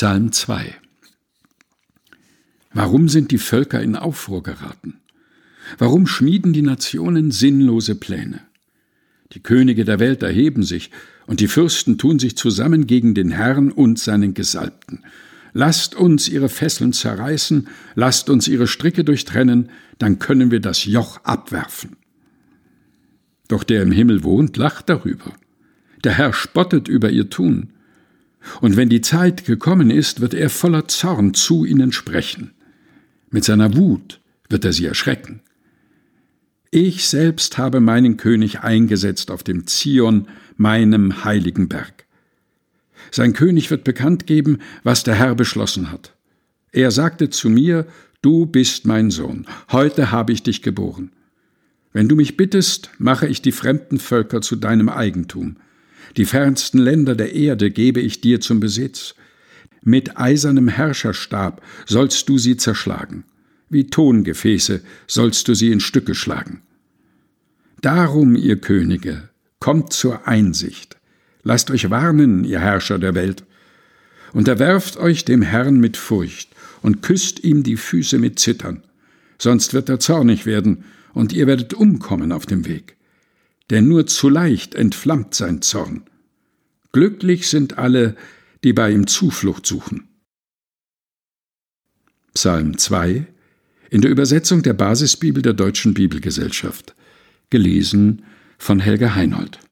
Psalm 2 Warum sind die Völker in Aufruhr geraten? Warum schmieden die Nationen sinnlose Pläne? Die Könige der Welt erheben sich, und die Fürsten tun sich zusammen gegen den Herrn und seinen Gesalbten. Lasst uns ihre Fesseln zerreißen, lasst uns ihre Stricke durchtrennen, dann können wir das Joch abwerfen. Doch der im Himmel wohnt, lacht darüber. Der Herr spottet über ihr Tun. Und wenn die Zeit gekommen ist, wird er voller Zorn zu ihnen sprechen. Mit seiner Wut wird er sie erschrecken. Ich selbst habe meinen König eingesetzt auf dem Zion, meinem heiligen Berg. Sein König wird bekannt geben, was der Herr beschlossen hat. Er sagte zu mir, Du bist mein Sohn, heute habe ich dich geboren. Wenn du mich bittest, mache ich die fremden Völker zu deinem Eigentum. Die fernsten Länder der Erde gebe ich dir zum Besitz. Mit eisernem Herrscherstab sollst du sie zerschlagen. Wie Tongefäße sollst du sie in Stücke schlagen. Darum, ihr Könige, kommt zur Einsicht. Lasst euch warnen, ihr Herrscher der Welt. Unterwerft euch dem Herrn mit Furcht und küsst ihm die Füße mit Zittern. Sonst wird er zornig werden und ihr werdet umkommen auf dem Weg. Denn nur zu leicht entflammt sein Zorn. Glücklich sind alle, die bei ihm Zuflucht suchen. Psalm 2 in der Übersetzung der Basisbibel der Deutschen Bibelgesellschaft. Gelesen von Helga Heinold.